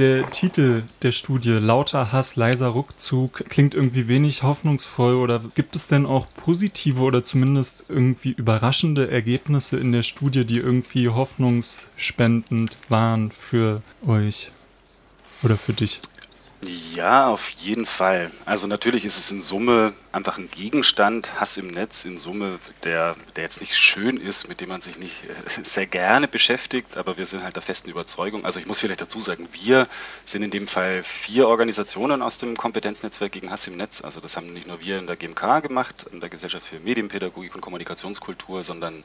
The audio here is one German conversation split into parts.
Der Titel der Studie, Lauter Hass, leiser Rückzug, klingt irgendwie wenig hoffnungsvoll oder gibt es denn auch positive oder zumindest irgendwie überraschende Ergebnisse in der Studie, die irgendwie hoffnungsspendend waren für euch oder für dich? Ja, auf jeden Fall. Also natürlich ist es in Summe einfach ein Gegenstand, Hass im Netz in Summe, der, der jetzt nicht schön ist, mit dem man sich nicht äh, sehr gerne beschäftigt, aber wir sind halt der festen Überzeugung. Also ich muss vielleicht dazu sagen, wir sind in dem Fall vier Organisationen aus dem Kompetenznetzwerk gegen Hass im Netz. Also das haben nicht nur wir in der GMK gemacht, in der Gesellschaft für Medienpädagogik und Kommunikationskultur, sondern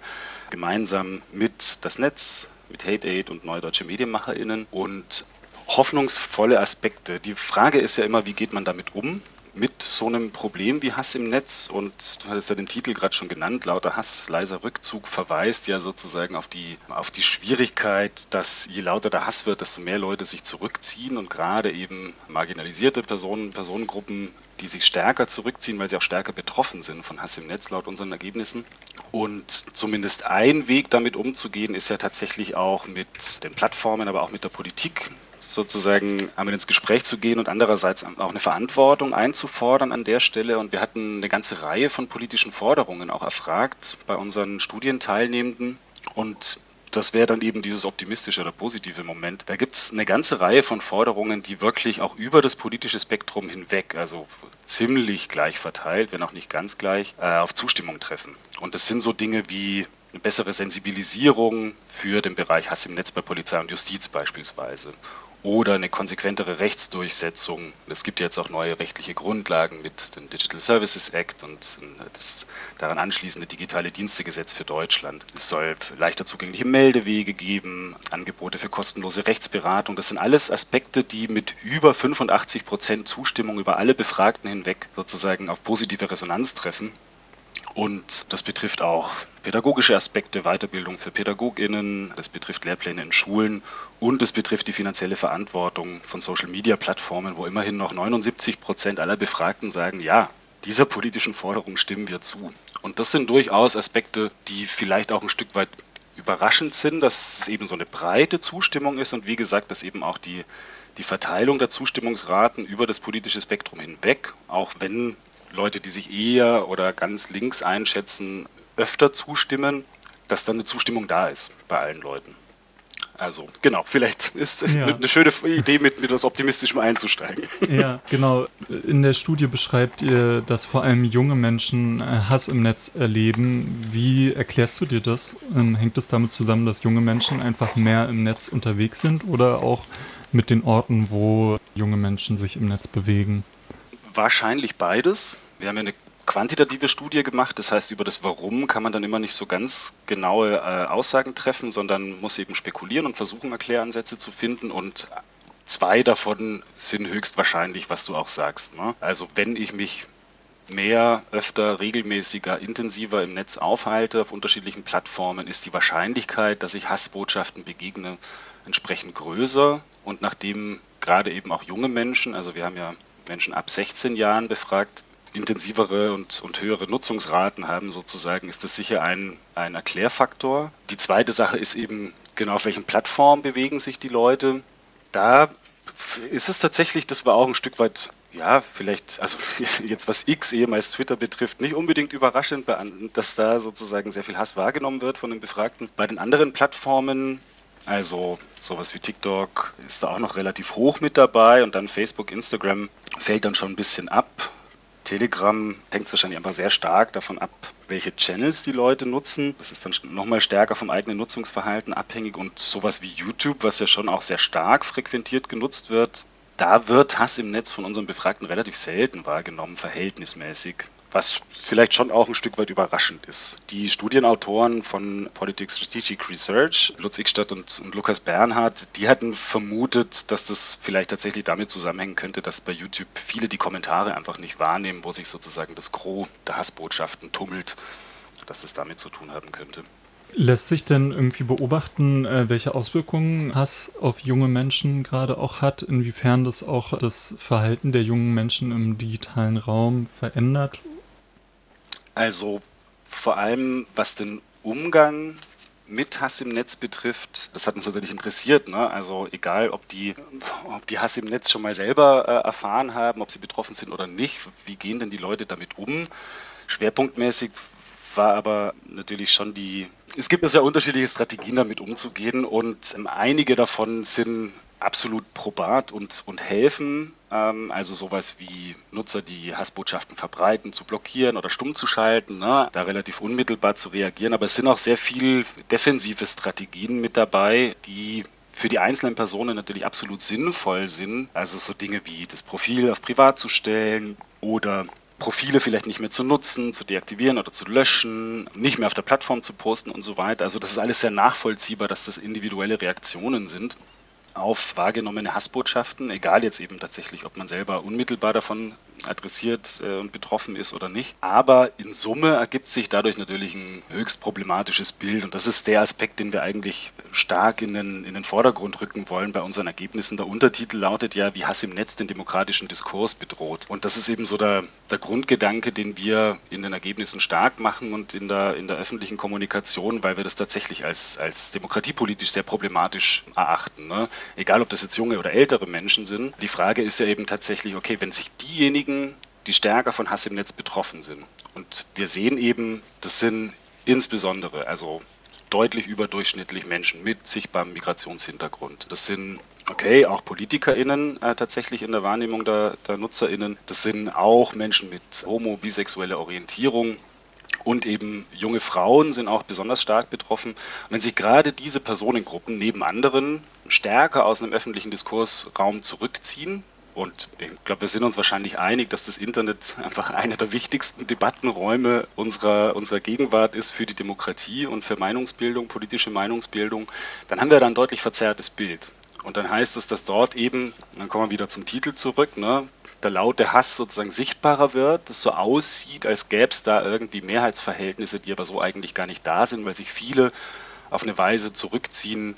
gemeinsam mit das Netz, mit Hate Aid und Neue Deutsche MedienmacherInnen. Und hoffnungsvolle Aspekte. Die Frage ist ja immer, wie geht man damit um? mit so einem Problem wie Hass im Netz und du hattest ja den Titel gerade schon genannt, lauter Hass, leiser Rückzug verweist ja sozusagen auf die, auf die Schwierigkeit, dass je lauter der Hass wird, desto mehr Leute sich zurückziehen und gerade eben marginalisierte Personen, Personengruppen, die sich stärker zurückziehen, weil sie auch stärker betroffen sind von Hass im Netz laut unseren Ergebnissen. Und zumindest ein Weg damit umzugehen, ist ja tatsächlich auch mit den Plattformen, aber auch mit der Politik sozusagen einmal ins Gespräch zu gehen und andererseits auch eine Verantwortung einzufordern an der Stelle. Und wir hatten eine ganze Reihe von politischen Forderungen auch erfragt bei unseren Studienteilnehmenden. Und das wäre dann eben dieses optimistische oder positive Moment. Da gibt es eine ganze Reihe von Forderungen, die wirklich auch über das politische Spektrum hinweg, also ziemlich gleich verteilt, wenn auch nicht ganz gleich, äh, auf Zustimmung treffen. Und das sind so Dinge wie eine bessere Sensibilisierung für den Bereich Hass im Netz bei Polizei und Justiz beispielsweise oder eine konsequentere Rechtsdurchsetzung. Es gibt jetzt auch neue rechtliche Grundlagen mit dem Digital Services Act und das daran anschließende digitale Dienstegesetz für Deutschland. Es soll leichter zugängliche Meldewege geben, Angebote für kostenlose Rechtsberatung. Das sind alles Aspekte, die mit über 85 Prozent Zustimmung über alle Befragten hinweg sozusagen auf positive Resonanz treffen. Und das betrifft auch pädagogische Aspekte, Weiterbildung für PädagogInnen, das betrifft Lehrpläne in Schulen und es betrifft die finanzielle Verantwortung von Social-Media-Plattformen, wo immerhin noch 79 Prozent aller Befragten sagen, ja, dieser politischen Forderung stimmen wir zu. Und das sind durchaus Aspekte, die vielleicht auch ein Stück weit überraschend sind, dass es eben so eine breite Zustimmung ist und wie gesagt, dass eben auch die, die Verteilung der Zustimmungsraten über das politische Spektrum hinweg, auch wenn Leute, die sich eher oder ganz links einschätzen, öfter zustimmen, dass dann eine Zustimmung da ist bei allen Leuten. Also, genau, vielleicht ist es ja. eine schöne Idee, mit, mit etwas Optimistischem einzusteigen. Ja, genau. In der Studie beschreibt ihr, dass vor allem junge Menschen äh, Hass im Netz erleben. Wie erklärst du dir das? Ähm, hängt es damit zusammen, dass junge Menschen einfach mehr im Netz unterwegs sind oder auch mit den Orten, wo junge Menschen sich im Netz bewegen? Wahrscheinlich beides. Wir haben ja eine quantitative Studie gemacht, das heißt, über das Warum kann man dann immer nicht so ganz genaue äh, Aussagen treffen, sondern muss eben spekulieren und versuchen, Erkläransätze zu finden. Und zwei davon sind höchstwahrscheinlich, was du auch sagst. Ne? Also wenn ich mich mehr, öfter, regelmäßiger, intensiver im Netz aufhalte auf unterschiedlichen Plattformen, ist die Wahrscheinlichkeit, dass ich Hassbotschaften begegne, entsprechend größer. Und nachdem gerade eben auch junge Menschen, also wir haben ja Menschen ab 16 Jahren befragt, intensivere und, und höhere Nutzungsraten haben sozusagen, ist das sicher ein, ein Erklärfaktor. Die zweite Sache ist eben, genau auf welchen Plattformen bewegen sich die Leute. Da ist es tatsächlich, das war auch ein Stück weit, ja, vielleicht, also jetzt was X ehemals Twitter betrifft, nicht unbedingt überraschend, dass da sozusagen sehr viel Hass wahrgenommen wird von den Befragten. Bei den anderen Plattformen also sowas wie TikTok ist da auch noch relativ hoch mit dabei und dann Facebook, Instagram fällt dann schon ein bisschen ab. Telegram hängt wahrscheinlich einfach sehr stark davon ab, welche Channels die Leute nutzen. Das ist dann nochmal stärker vom eigenen Nutzungsverhalten abhängig und sowas wie YouTube, was ja schon auch sehr stark frequentiert genutzt wird, da wird Hass im Netz von unseren Befragten relativ selten wahrgenommen, verhältnismäßig was vielleicht schon auch ein Stück weit überraschend ist. Die Studienautoren von Politics Strategic Research, Lutz Ickstadt und, und, Lukas Bernhard, die hatten vermutet, dass das vielleicht tatsächlich damit zusammenhängen könnte, dass bei YouTube viele die Kommentare einfach nicht wahrnehmen, wo sich sozusagen das Gros der Hassbotschaften tummelt, dass das damit zu tun haben könnte. Lässt sich denn irgendwie beobachten, äh, welche Auswirkungen Hass auf junge Menschen gerade auch hat, inwiefern das auch das Verhalten der jungen Menschen im digitalen Raum verändert also vor allem was den Umgang mit Hass im Netz betrifft, das hat uns natürlich interessiert. Ne? Also egal, ob die, ob die Hass im Netz schon mal selber äh, erfahren haben, ob sie betroffen sind oder nicht, wie gehen denn die Leute damit um? Schwerpunktmäßig war aber natürlich schon die, es gibt ja sehr unterschiedliche Strategien damit umzugehen und ähm, einige davon sind absolut probat und, und helfen. Ähm, also sowas wie Nutzer, die Hassbotschaften verbreiten, zu blockieren oder stumm zu schalten, ne? da relativ unmittelbar zu reagieren. Aber es sind auch sehr viel defensive Strategien mit dabei, die für die einzelnen Personen natürlich absolut sinnvoll sind. Also so Dinge wie das Profil auf privat zu stellen oder Profile vielleicht nicht mehr zu nutzen, zu deaktivieren oder zu löschen, nicht mehr auf der Plattform zu posten und so weiter. Also das ist alles sehr nachvollziehbar, dass das individuelle Reaktionen sind auf wahrgenommene Hassbotschaften, egal jetzt eben tatsächlich, ob man selber unmittelbar davon adressiert äh, und betroffen ist oder nicht. Aber in Summe ergibt sich dadurch natürlich ein höchst problematisches Bild und das ist der Aspekt, den wir eigentlich stark in den, in den Vordergrund rücken wollen bei unseren Ergebnissen. Der Untertitel lautet ja, wie Hass im Netz den demokratischen Diskurs bedroht. Und das ist eben so der, der Grundgedanke, den wir in den Ergebnissen stark machen und in der, in der öffentlichen Kommunikation, weil wir das tatsächlich als, als demokratiepolitisch sehr problematisch erachten. Ne? Egal ob das jetzt junge oder ältere Menschen sind. Die Frage ist ja eben tatsächlich, okay, wenn sich diejenigen, die stärker von Hass im Netz betroffen sind, und wir sehen eben, das sind insbesondere, also deutlich überdurchschnittlich Menschen mit sichtbarem Migrationshintergrund. Das sind, okay, auch PolitikerInnen äh, tatsächlich in der Wahrnehmung der, der NutzerInnen. Das sind auch Menschen mit homo-, bisexueller Orientierung. Und eben junge Frauen sind auch besonders stark betroffen. Und wenn sich gerade diese Personengruppen neben anderen stärker aus einem öffentlichen Diskursraum zurückziehen, und ich glaube, wir sind uns wahrscheinlich einig, dass das Internet einfach einer der wichtigsten Debattenräume unserer, unserer Gegenwart ist für die Demokratie und für Meinungsbildung, politische Meinungsbildung. Dann haben wir da ein deutlich verzerrtes Bild. Und dann heißt es, dass dort eben, dann kommen wir wieder zum Titel zurück, ne, der laute Hass sozusagen sichtbarer wird, es so aussieht, als gäbe es da irgendwie Mehrheitsverhältnisse, die aber so eigentlich gar nicht da sind, weil sich viele auf eine Weise zurückziehen,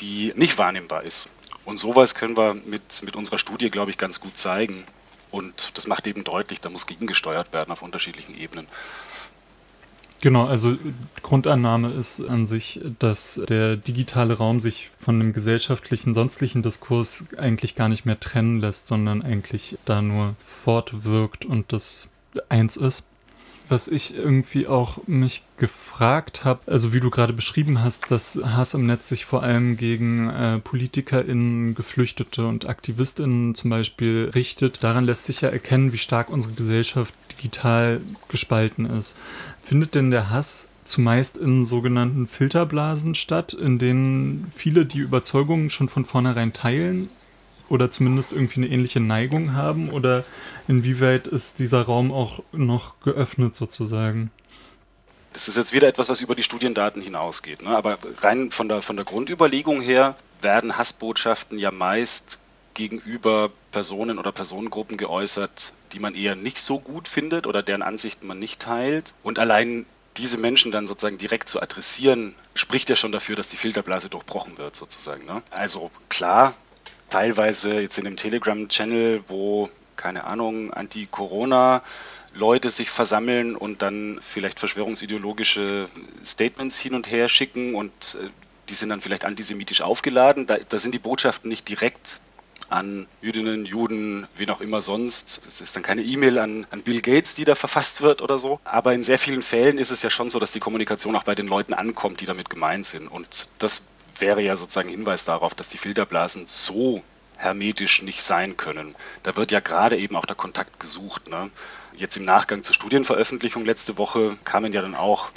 die nicht wahrnehmbar ist. Und sowas können wir mit, mit unserer Studie, glaube ich, ganz gut zeigen. Und das macht eben deutlich, da muss gegengesteuert werden auf unterschiedlichen Ebenen. Genau, also Grundannahme ist an sich, dass der digitale Raum sich von dem gesellschaftlichen, sonstlichen Diskurs eigentlich gar nicht mehr trennen lässt, sondern eigentlich da nur fortwirkt und das eins ist was ich irgendwie auch mich gefragt habe, also wie du gerade beschrieben hast, dass Hass im Netz sich vor allem gegen äh, PolitikerInnen, Geflüchtete und AktivistInnen zum Beispiel richtet. Daran lässt sich ja erkennen, wie stark unsere Gesellschaft digital gespalten ist. Findet denn der Hass zumeist in sogenannten Filterblasen statt, in denen viele die Überzeugungen schon von vornherein teilen oder zumindest irgendwie eine ähnliche Neigung haben? Oder inwieweit ist dieser Raum auch noch geöffnet sozusagen? Es ist jetzt wieder etwas, was über die Studiendaten hinausgeht. Ne? Aber rein von der, von der Grundüberlegung her werden Hassbotschaften ja meist gegenüber Personen oder Personengruppen geäußert, die man eher nicht so gut findet oder deren Ansichten man nicht teilt. Und allein diese Menschen dann sozusagen direkt zu adressieren, spricht ja schon dafür, dass die Filterblase durchbrochen wird, sozusagen. Ne? Also klar, teilweise jetzt in dem Telegram-Channel, wo, keine Ahnung, Anti-Corona Leute sich versammeln und dann vielleicht verschwörungsideologische Statements hin und her schicken und äh, die sind dann vielleicht antisemitisch aufgeladen. Da, da sind die Botschaften nicht direkt an Jüdinnen, Juden, wen auch immer sonst. Das ist dann keine E-Mail an, an Bill Gates, die da verfasst wird oder so. Aber in sehr vielen Fällen ist es ja schon so, dass die Kommunikation auch bei den Leuten ankommt, die damit gemeint sind. Und das wäre ja sozusagen Hinweis darauf, dass die Filterblasen so hermetisch nicht sein können. Da wird ja gerade eben auch der Kontakt gesucht. Ne? Jetzt im Nachgang zur Studienveröffentlichung letzte Woche kamen ja dann auch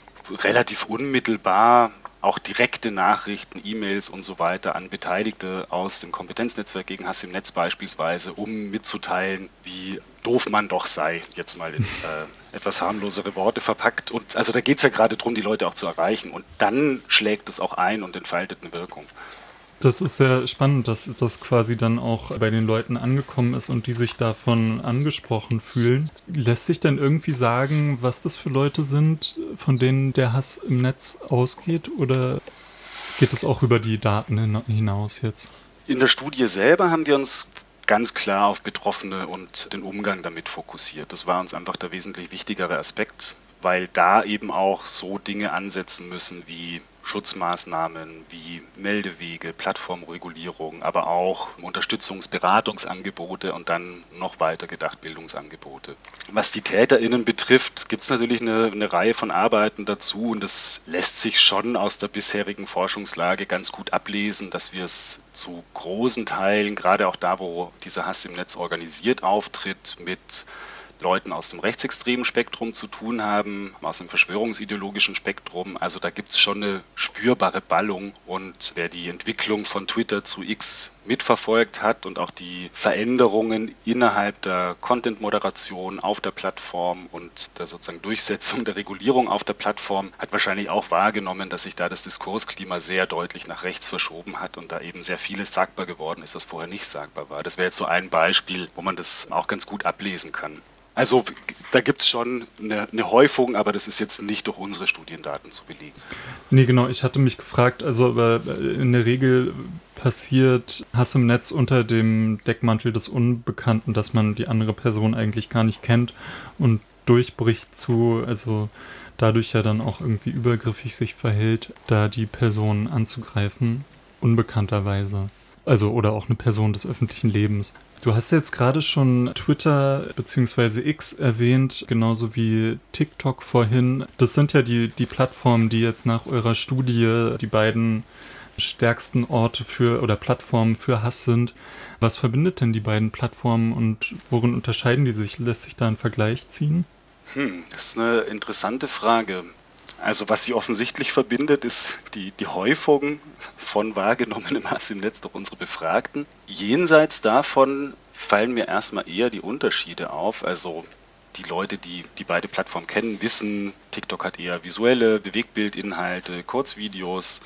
relativ unmittelbar auch direkte Nachrichten, E-Mails und so weiter an Beteiligte aus dem Kompetenznetzwerk gegen Hass im Netz beispielsweise, um mitzuteilen, wie doof man doch sei, jetzt mal in äh, etwas harmlosere Worte verpackt. Und also da geht es ja gerade darum, die Leute auch zu erreichen. Und dann schlägt es auch ein und entfaltet eine Wirkung. Das ist sehr spannend, dass das quasi dann auch bei den Leuten angekommen ist und die sich davon angesprochen fühlen. Lässt sich denn irgendwie sagen, was das für Leute sind, von denen der Hass im Netz ausgeht? Oder geht es auch über die Daten hinaus jetzt? In der Studie selber haben wir uns ganz klar auf Betroffene und den Umgang damit fokussiert. Das war uns einfach der wesentlich wichtigere Aspekt, weil da eben auch so Dinge ansetzen müssen wie Schutzmaßnahmen wie Meldewege, Plattformregulierung, aber auch Unterstützungsberatungsangebote und dann noch weiter gedacht Bildungsangebote. Was die TäterInnen betrifft, gibt es natürlich eine, eine Reihe von Arbeiten dazu und es lässt sich schon aus der bisherigen Forschungslage ganz gut ablesen, dass wir es zu großen Teilen, gerade auch da, wo dieser Hass im Netz organisiert auftritt, mit Leuten aus dem rechtsextremen Spektrum zu tun haben, aus dem verschwörungsideologischen Spektrum. Also da gibt es schon eine spürbare Ballung. Und wer die Entwicklung von Twitter zu X mitverfolgt hat und auch die Veränderungen innerhalb der Content-Moderation auf der Plattform und der sozusagen Durchsetzung der Regulierung auf der Plattform, hat wahrscheinlich auch wahrgenommen, dass sich da das Diskursklima sehr deutlich nach rechts verschoben hat und da eben sehr vieles sagbar geworden ist, was vorher nicht sagbar war. Das wäre jetzt so ein Beispiel, wo man das auch ganz gut ablesen kann. Also da gibt es schon eine, eine, Häufung, aber das ist jetzt nicht durch unsere Studiendaten zu belegen. Nee, genau. Ich hatte mich gefragt, also aber in der Regel passiert Hass im Netz unter dem Deckmantel des Unbekannten, dass man die andere Person eigentlich gar nicht kennt und durchbricht zu, also dadurch ja dann auch irgendwie übergriffig sich verhält, da die Person anzugreifen, unbekannterweise. Also oder auch eine Person des öffentlichen Lebens. Du hast jetzt gerade schon Twitter bzw. X erwähnt, genauso wie TikTok vorhin. Das sind ja die, die Plattformen, die jetzt nach eurer Studie die beiden stärksten Orte für oder Plattformen für Hass sind. Was verbindet denn die beiden Plattformen und worin unterscheiden die sich? Lässt sich da ein Vergleich ziehen? Hm, das ist eine interessante Frage. Also was sie offensichtlich verbindet, ist die, die Häufung von wahrgenommenem Hass im Netz durch unsere Befragten. Jenseits davon fallen mir erstmal eher die Unterschiede auf. Also die Leute, die die beide Plattformen kennen, wissen, TikTok hat eher visuelle Bewegbildinhalte, Kurzvideos.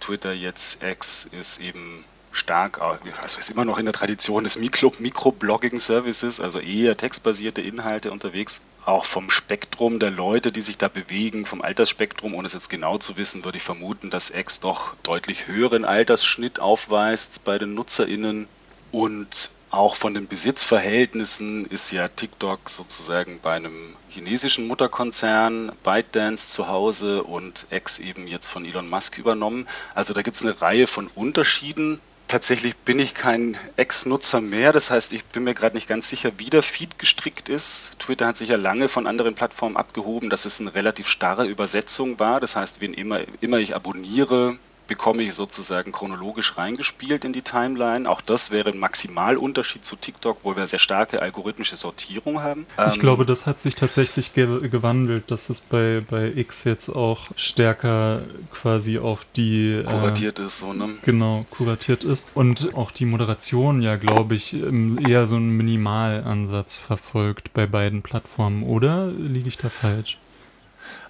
Twitter jetzt X ist eben stark, also ist immer noch in der Tradition des Microblogging-Services, also eher textbasierte Inhalte unterwegs. Auch vom Spektrum der Leute, die sich da bewegen, vom Altersspektrum, ohne es jetzt genau zu wissen, würde ich vermuten, dass X doch deutlich höheren Altersschnitt aufweist bei den NutzerInnen. Und auch von den Besitzverhältnissen ist ja TikTok sozusagen bei einem chinesischen Mutterkonzern ByteDance zu Hause und X eben jetzt von Elon Musk übernommen. Also da gibt es eine Reihe von Unterschieden Tatsächlich bin ich kein Ex-Nutzer mehr. Das heißt, ich bin mir gerade nicht ganz sicher, wie der Feed gestrickt ist. Twitter hat sich ja lange von anderen Plattformen abgehoben, dass es eine relativ starre Übersetzung war. Das heißt, wen immer, immer ich abonniere, bekomme ich sozusagen chronologisch reingespielt in die Timeline. Auch das wäre ein Maximalunterschied zu TikTok, wo wir sehr starke algorithmische Sortierung haben. Ich ähm, glaube, das hat sich tatsächlich ge gewandelt, dass es bei, bei X jetzt auch stärker quasi auf die... Äh, kuratiert äh, ist, so, ne? Genau, kuratiert ist. Und auch die Moderation ja, glaube ich, eher so einen Minimalansatz verfolgt bei beiden Plattformen, oder liege ich da falsch?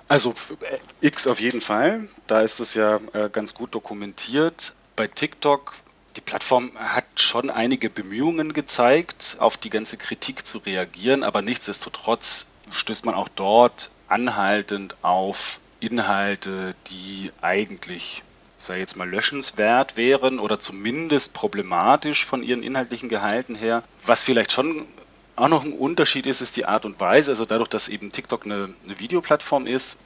Also äh, X auf jeden Fall. Da ist es ja äh, ganz gut dokumentiert. Bei TikTok, die Plattform hat schon einige Bemühungen gezeigt, auf die ganze Kritik zu reagieren, aber nichtsdestotrotz stößt man auch dort anhaltend auf Inhalte, die eigentlich sei jetzt mal löschenswert wären oder zumindest problematisch von ihren inhaltlichen Gehalten her. Was vielleicht schon auch noch ein Unterschied ist, ist die Art und Weise. Also dadurch, dass eben TikTok eine, eine Videoplattform ist,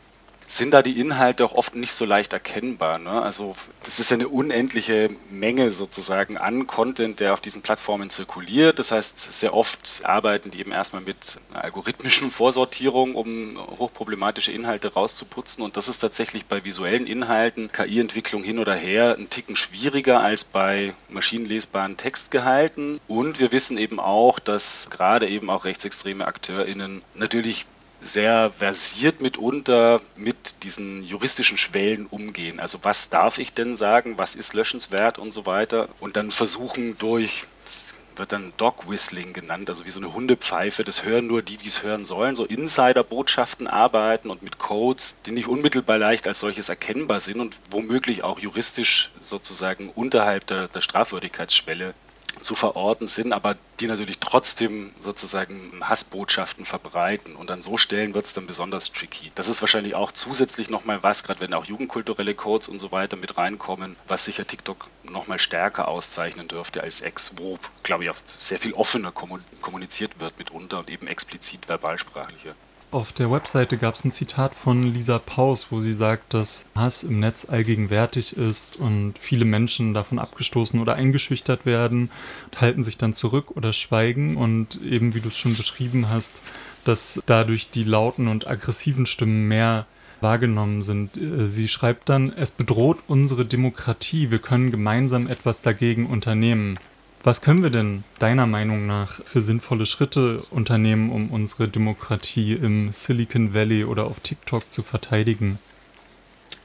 sind da die Inhalte auch oft nicht so leicht erkennbar. Ne? Also das ist ja eine unendliche Menge sozusagen an Content, der auf diesen Plattformen zirkuliert. Das heißt, sehr oft arbeiten die eben erstmal mit einer algorithmischen Vorsortierung, um hochproblematische Inhalte rauszuputzen. Und das ist tatsächlich bei visuellen Inhalten, KI-Entwicklung hin oder her, ein Ticken schwieriger als bei maschinenlesbaren Textgehalten. Und wir wissen eben auch, dass gerade eben auch rechtsextreme AkteurInnen natürlich sehr versiert mitunter mit diesen juristischen Schwellen umgehen. Also was darf ich denn sagen, was ist löschenswert und so weiter. Und dann versuchen durch, das wird dann Dog Whistling genannt, also wie so eine Hundepfeife, das hören nur die, die es hören sollen, so Insider-Botschaften arbeiten und mit Codes, die nicht unmittelbar leicht als solches erkennbar sind und womöglich auch juristisch sozusagen unterhalb der, der Strafwürdigkeitsschwelle zu verorten sind, aber die natürlich trotzdem sozusagen Hassbotschaften verbreiten. Und an so Stellen wird es dann besonders tricky. Das ist wahrscheinlich auch zusätzlich nochmal was, gerade wenn auch jugendkulturelle Codes und so weiter mit reinkommen, was sicher TikTok nochmal stärker auszeichnen dürfte als Ex, wo, glaube ich, auch sehr viel offener kommuniziert wird mitunter und eben explizit verbalsprachlicher. Auf der Webseite gab es ein Zitat von Lisa Paus, wo sie sagt, dass Hass im Netz allgegenwärtig ist und viele Menschen davon abgestoßen oder eingeschüchtert werden, halten sich dann zurück oder schweigen und eben wie du es schon beschrieben hast, dass dadurch die lauten und aggressiven Stimmen mehr wahrgenommen sind. Äh, sie schreibt dann, es bedroht unsere Demokratie, wir können gemeinsam etwas dagegen unternehmen. Was können wir denn deiner Meinung nach für sinnvolle Schritte unternehmen, um unsere Demokratie im Silicon Valley oder auf TikTok zu verteidigen?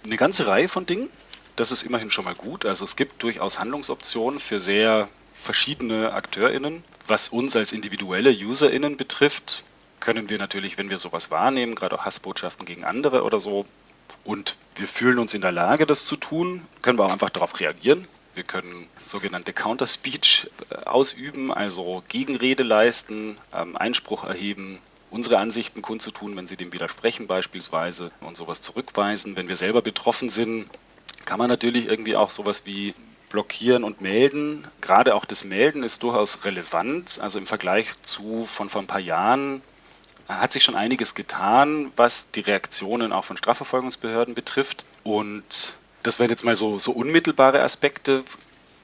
Eine ganze Reihe von Dingen. Das ist immerhin schon mal gut. Also es gibt durchaus Handlungsoptionen für sehr verschiedene AkteurInnen. Was uns als individuelle UserInnen betrifft, können wir natürlich, wenn wir sowas wahrnehmen, gerade auch Hassbotschaften gegen andere oder so, und wir fühlen uns in der Lage, das zu tun, können wir auch einfach darauf reagieren. Wir können sogenannte Counter-Speech äh, ausüben, also Gegenrede leisten, ähm, Einspruch erheben, unsere Ansichten kundzutun, wenn sie dem widersprechen beispielsweise und sowas zurückweisen. Wenn wir selber betroffen sind, kann man natürlich irgendwie auch sowas wie blockieren und melden. Gerade auch das Melden ist durchaus relevant. Also im Vergleich zu von vor ein paar Jahren hat sich schon einiges getan, was die Reaktionen auch von Strafverfolgungsbehörden betrifft. Und das wären jetzt mal so, so unmittelbare Aspekte.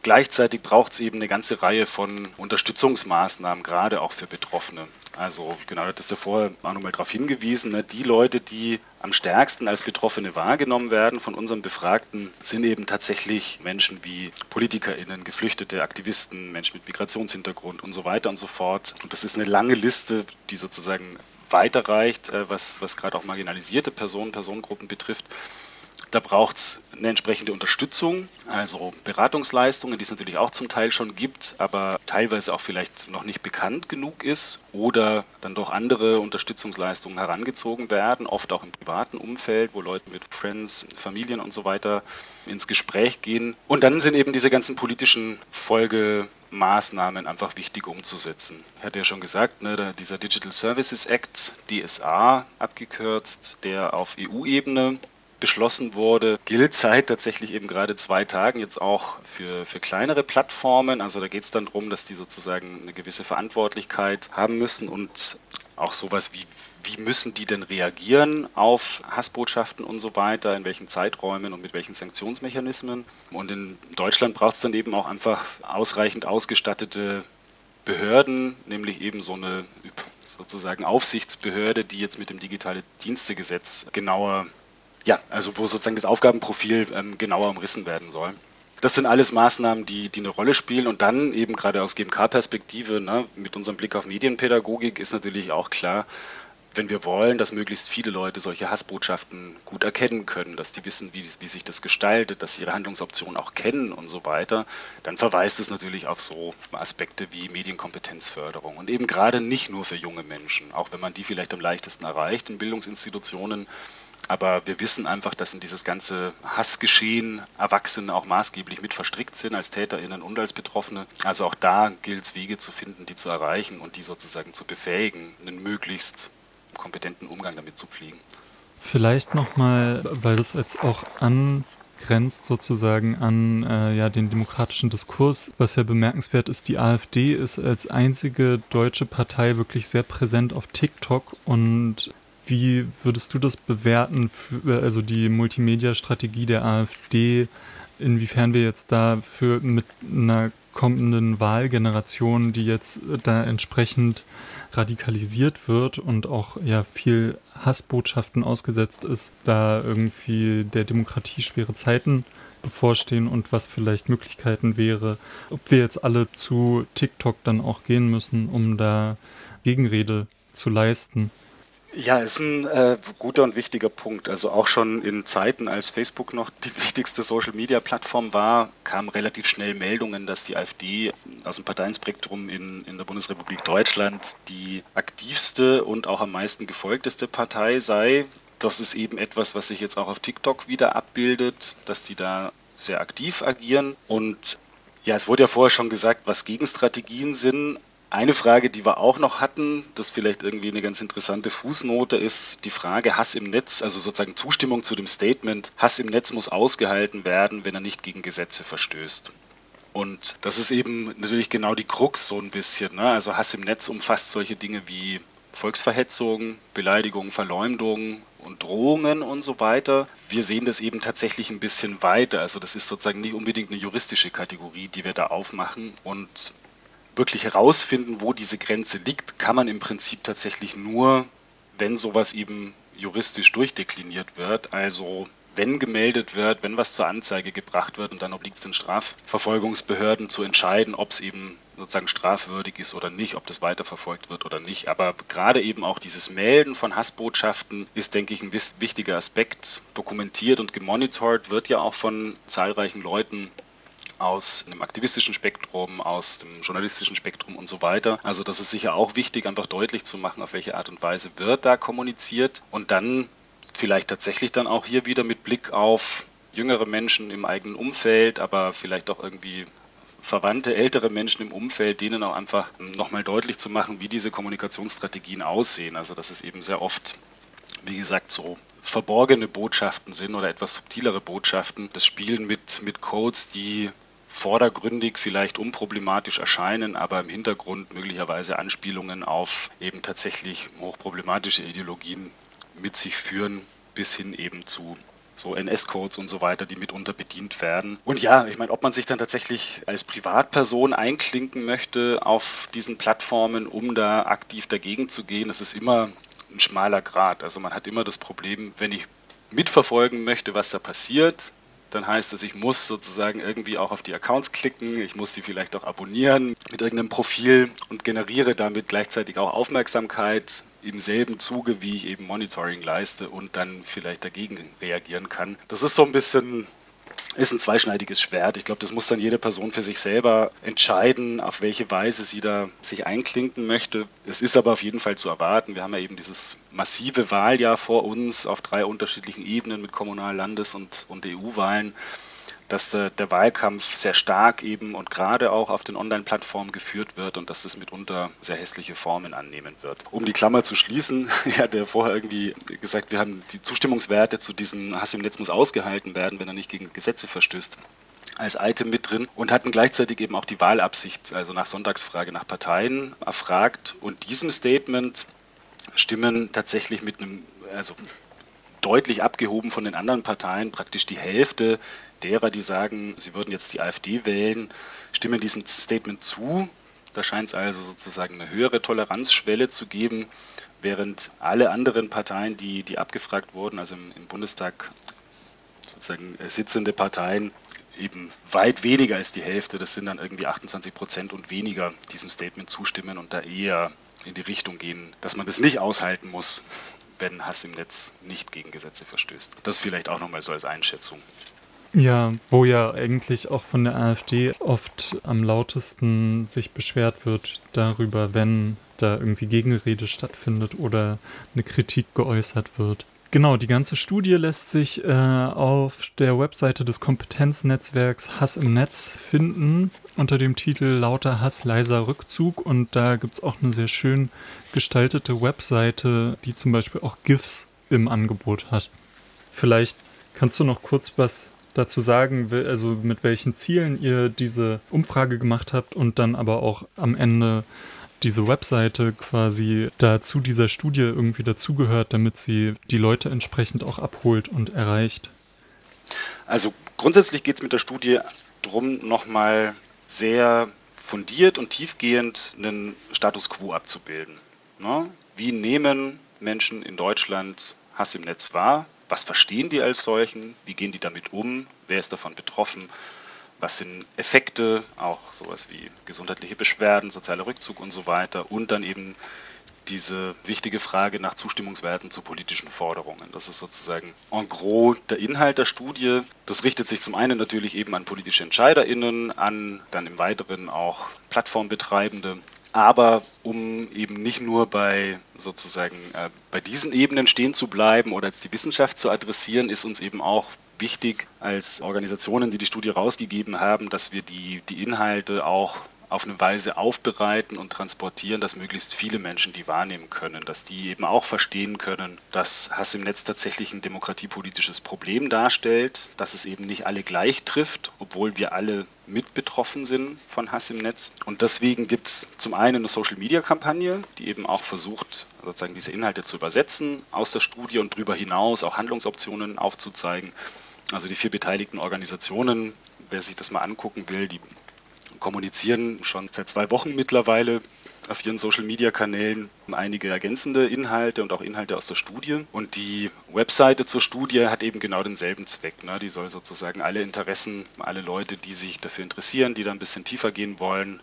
Gleichzeitig braucht es eben eine ganze Reihe von Unterstützungsmaßnahmen, gerade auch für Betroffene. Also genau, das ist ja vorher auch nochmal darauf hingewiesen, ne, die Leute, die am stärksten als Betroffene wahrgenommen werden von unseren Befragten, sind eben tatsächlich Menschen wie PolitikerInnen, Geflüchtete, Aktivisten, Menschen mit Migrationshintergrund und so weiter und so fort. Und das ist eine lange Liste, die sozusagen weiterreicht, äh, was, was gerade auch marginalisierte Personen, Personengruppen betrifft. Da braucht es eine entsprechende Unterstützung, also Beratungsleistungen, die es natürlich auch zum Teil schon gibt, aber teilweise auch vielleicht noch nicht bekannt genug ist oder dann doch andere Unterstützungsleistungen herangezogen werden, oft auch im privaten Umfeld, wo Leute mit Friends, Familien und so weiter ins Gespräch gehen. Und dann sind eben diese ganzen politischen Folgemaßnahmen einfach wichtig umzusetzen. Ich hatte ja schon gesagt, ne, dieser Digital Services Act, DSA abgekürzt, der auf EU-Ebene beschlossen wurde, gilt seit tatsächlich eben gerade zwei Tagen jetzt auch für, für kleinere Plattformen. Also da geht es dann darum, dass die sozusagen eine gewisse Verantwortlichkeit haben müssen und auch sowas wie, wie müssen die denn reagieren auf Hassbotschaften und so weiter, in welchen Zeiträumen und mit welchen Sanktionsmechanismen. Und in Deutschland braucht es dann eben auch einfach ausreichend ausgestattete Behörden, nämlich eben so eine sozusagen Aufsichtsbehörde, die jetzt mit dem Digitale Dienstegesetz genauer ja, also wo sozusagen das Aufgabenprofil ähm, genauer umrissen werden soll. Das sind alles Maßnahmen, die, die eine Rolle spielen. Und dann eben gerade aus GMK-Perspektive, ne, mit unserem Blick auf Medienpädagogik, ist natürlich auch klar, wenn wir wollen, dass möglichst viele Leute solche Hassbotschaften gut erkennen können, dass die wissen, wie, wie sich das gestaltet, dass sie ihre Handlungsoptionen auch kennen und so weiter, dann verweist es natürlich auf so Aspekte wie Medienkompetenzförderung. Und eben gerade nicht nur für junge Menschen, auch wenn man die vielleicht am leichtesten erreicht in Bildungsinstitutionen, aber wir wissen einfach, dass in dieses ganze Hassgeschehen Erwachsene auch maßgeblich mit verstrickt sind, als TäterInnen und als Betroffene. Also auch da gilt es, Wege zu finden, die zu erreichen und die sozusagen zu befähigen, einen möglichst kompetenten Umgang damit zu pflegen. Vielleicht nochmal, weil das jetzt auch angrenzt sozusagen an äh, ja, den demokratischen Diskurs. Was ja bemerkenswert ist, die AfD ist als einzige deutsche Partei wirklich sehr präsent auf TikTok und wie würdest du das bewerten, für, also die Multimedia-Strategie der AfD, inwiefern wir jetzt dafür mit einer kommenden Wahlgeneration, die jetzt da entsprechend radikalisiert wird und auch ja viel Hassbotschaften ausgesetzt ist, da irgendwie der Demokratie schwere Zeiten bevorstehen und was vielleicht Möglichkeiten wäre, ob wir jetzt alle zu TikTok dann auch gehen müssen, um da Gegenrede zu leisten. Ja, ist ein äh, guter und wichtiger Punkt. Also auch schon in Zeiten, als Facebook noch die wichtigste Social-Media-Plattform war, kamen relativ schnell Meldungen, dass die AfD aus dem Parteienspektrum in, in der Bundesrepublik Deutschland die aktivste und auch am meisten gefolgteste Partei sei. Das ist eben etwas, was sich jetzt auch auf TikTok wieder abbildet, dass die da sehr aktiv agieren. Und ja, es wurde ja vorher schon gesagt, was Gegenstrategien sind. Eine Frage, die wir auch noch hatten, das vielleicht irgendwie eine ganz interessante Fußnote ist, die Frage Hass im Netz, also sozusagen Zustimmung zu dem Statement, Hass im Netz muss ausgehalten werden, wenn er nicht gegen Gesetze verstößt. Und das ist eben natürlich genau die Krux so ein bisschen. Ne? Also Hass im Netz umfasst solche Dinge wie Volksverhetzung, Beleidigung, Verleumdung und Drohungen und so weiter. Wir sehen das eben tatsächlich ein bisschen weiter. Also das ist sozusagen nicht unbedingt eine juristische Kategorie, die wir da aufmachen. Und wirklich herausfinden, wo diese Grenze liegt, kann man im Prinzip tatsächlich nur, wenn sowas eben juristisch durchdekliniert wird. Also wenn gemeldet wird, wenn was zur Anzeige gebracht wird und dann obliegt es den Strafverfolgungsbehörden zu entscheiden, ob es eben sozusagen strafwürdig ist oder nicht, ob das weiterverfolgt wird oder nicht. Aber gerade eben auch dieses Melden von Hassbotschaften ist, denke ich, ein wichtiger Aspekt. Dokumentiert und gemonitort wird ja auch von zahlreichen Leuten aus einem aktivistischen Spektrum, aus dem journalistischen Spektrum und so weiter. Also das ist sicher auch wichtig, einfach deutlich zu machen, auf welche Art und Weise wird da kommuniziert und dann vielleicht tatsächlich dann auch hier wieder mit Blick auf jüngere Menschen im eigenen Umfeld, aber vielleicht auch irgendwie verwandte ältere Menschen im Umfeld, denen auch einfach nochmal deutlich zu machen, wie diese Kommunikationsstrategien aussehen. Also dass es eben sehr oft, wie gesagt, so verborgene Botschaften sind oder etwas subtilere Botschaften. Das Spielen mit, mit Codes, die vordergründig vielleicht unproblematisch erscheinen, aber im Hintergrund möglicherweise Anspielungen auf eben tatsächlich hochproblematische Ideologien mit sich führen, bis hin eben zu so NS-Codes und so weiter, die mitunter bedient werden. Und ja, ich meine, ob man sich dann tatsächlich als Privatperson einklinken möchte auf diesen Plattformen, um da aktiv dagegen zu gehen, das ist immer ein schmaler Grad. Also man hat immer das Problem, wenn ich mitverfolgen möchte, was da passiert, dann heißt das, ich muss sozusagen irgendwie auch auf die Accounts klicken, ich muss sie vielleicht auch abonnieren mit irgendeinem Profil und generiere damit gleichzeitig auch Aufmerksamkeit im selben Zuge, wie ich eben Monitoring leiste und dann vielleicht dagegen reagieren kann. Das ist so ein bisschen ist ein zweischneidiges Schwert. Ich glaube, das muss dann jede Person für sich selber entscheiden, auf welche Weise sie da sich einklinken möchte. Es ist aber auf jeden Fall zu erwarten. Wir haben ja eben dieses massive Wahljahr vor uns auf drei unterschiedlichen Ebenen mit Kommunal-, Landes- und, und EU-Wahlen dass der, der, Wahlkampf sehr stark eben und gerade auch auf den Online-Plattformen geführt wird und dass das mitunter sehr hässliche Formen annehmen wird. Um die Klammer zu schließen, ja vorher irgendwie gesagt, wir haben die Zustimmungswerte zu diesem Hass im Netz muss ausgehalten werden, wenn er nicht gegen Gesetze verstößt als Item mit drin und hatten gleichzeitig eben auch die Wahlabsicht, also nach Sonntagsfrage nach Parteien erfragt. Und diesem Statement stimmen tatsächlich mit einem, also deutlich abgehoben von den anderen Parteien, praktisch die Hälfte derer, die sagen, sie würden jetzt die AfD wählen, stimmen diesem Statement zu. Da scheint es also sozusagen eine höhere Toleranzschwelle zu geben, während alle anderen Parteien, die, die abgefragt wurden, also im, im Bundestag sozusagen äh, sitzende Parteien, eben weit weniger als die Hälfte, das sind dann irgendwie 28 Prozent und weniger, diesem Statement zustimmen und da eher in die Richtung gehen, dass man das nicht aushalten muss, wenn Hass im Netz nicht gegen Gesetze verstößt. Das vielleicht auch nochmal so als Einschätzung. Ja, wo ja eigentlich auch von der AfD oft am lautesten sich beschwert wird darüber, wenn da irgendwie Gegenrede stattfindet oder eine Kritik geäußert wird. Genau, die ganze Studie lässt sich äh, auf der Webseite des Kompetenznetzwerks Hass im Netz finden unter dem Titel Lauter Hass, leiser Rückzug. Und da gibt es auch eine sehr schön gestaltete Webseite, die zum Beispiel auch GIFs im Angebot hat. Vielleicht kannst du noch kurz was dazu sagen, also mit welchen Zielen ihr diese Umfrage gemacht habt und dann aber auch am Ende diese Webseite quasi dazu dieser Studie irgendwie dazugehört, damit sie die Leute entsprechend auch abholt und erreicht? Also grundsätzlich geht es mit der Studie darum, nochmal sehr fundiert und tiefgehend einen Status quo abzubilden. Ne? Wie nehmen Menschen in Deutschland Hass im Netz wahr? was verstehen die als solchen, wie gehen die damit um, wer ist davon betroffen, was sind Effekte, auch sowas wie gesundheitliche Beschwerden, sozialer Rückzug und so weiter und dann eben diese wichtige Frage nach Zustimmungswerten zu politischen Forderungen. Das ist sozusagen en gros der Inhalt der Studie. Das richtet sich zum einen natürlich eben an politische EntscheiderInnen, an dann im Weiteren auch Plattformbetreibende aber um eben nicht nur bei sozusagen äh, bei diesen Ebenen stehen zu bleiben oder jetzt die Wissenschaft zu adressieren, ist uns eben auch wichtig als Organisationen, die die Studie rausgegeben haben, dass wir die, die Inhalte auch auf eine Weise aufbereiten und transportieren, dass möglichst viele Menschen die wahrnehmen können, dass die eben auch verstehen können, dass Hass im Netz tatsächlich ein demokratiepolitisches Problem darstellt, dass es eben nicht alle gleich trifft, obwohl wir alle mit betroffen sind von Hass im Netz. Und deswegen gibt es zum einen eine Social-Media-Kampagne, die eben auch versucht, sozusagen diese Inhalte zu übersetzen aus der Studie und darüber hinaus auch Handlungsoptionen aufzuzeigen. Also die vier beteiligten Organisationen, wer sich das mal angucken will, die kommunizieren schon seit zwei Wochen mittlerweile auf ihren Social-Media-Kanälen einige ergänzende Inhalte und auch Inhalte aus der Studie. Und die Webseite zur Studie hat eben genau denselben Zweck. Ne? Die soll sozusagen alle Interessen, alle Leute, die sich dafür interessieren, die da ein bisschen tiefer gehen wollen,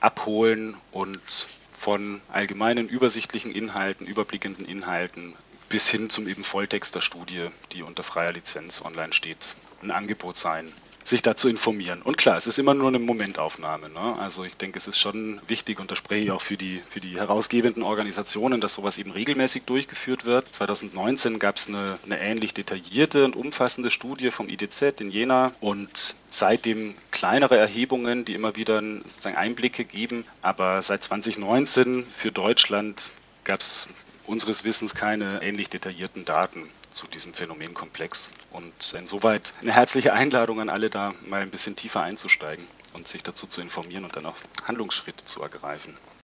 abholen und von allgemeinen übersichtlichen Inhalten, überblickenden Inhalten bis hin zum eben Volltext der Studie, die unter freier Lizenz online steht, ein Angebot sein sich da zu informieren. Und klar, es ist immer nur eine Momentaufnahme. Ne? Also ich denke, es ist schon wichtig und da spreche ich auch für die, für die herausgebenden Organisationen, dass sowas eben regelmäßig durchgeführt wird. 2019 gab es eine, eine ähnlich detaillierte und umfassende Studie vom IDZ in Jena und seitdem kleinere Erhebungen, die immer wieder sozusagen Einblicke geben. Aber seit 2019 für Deutschland gab es unseres Wissens keine ähnlich detaillierten Daten zu diesem Phänomenkomplex. Und insoweit eine herzliche Einladung an alle, da mal ein bisschen tiefer einzusteigen und sich dazu zu informieren und dann auch Handlungsschritte zu ergreifen.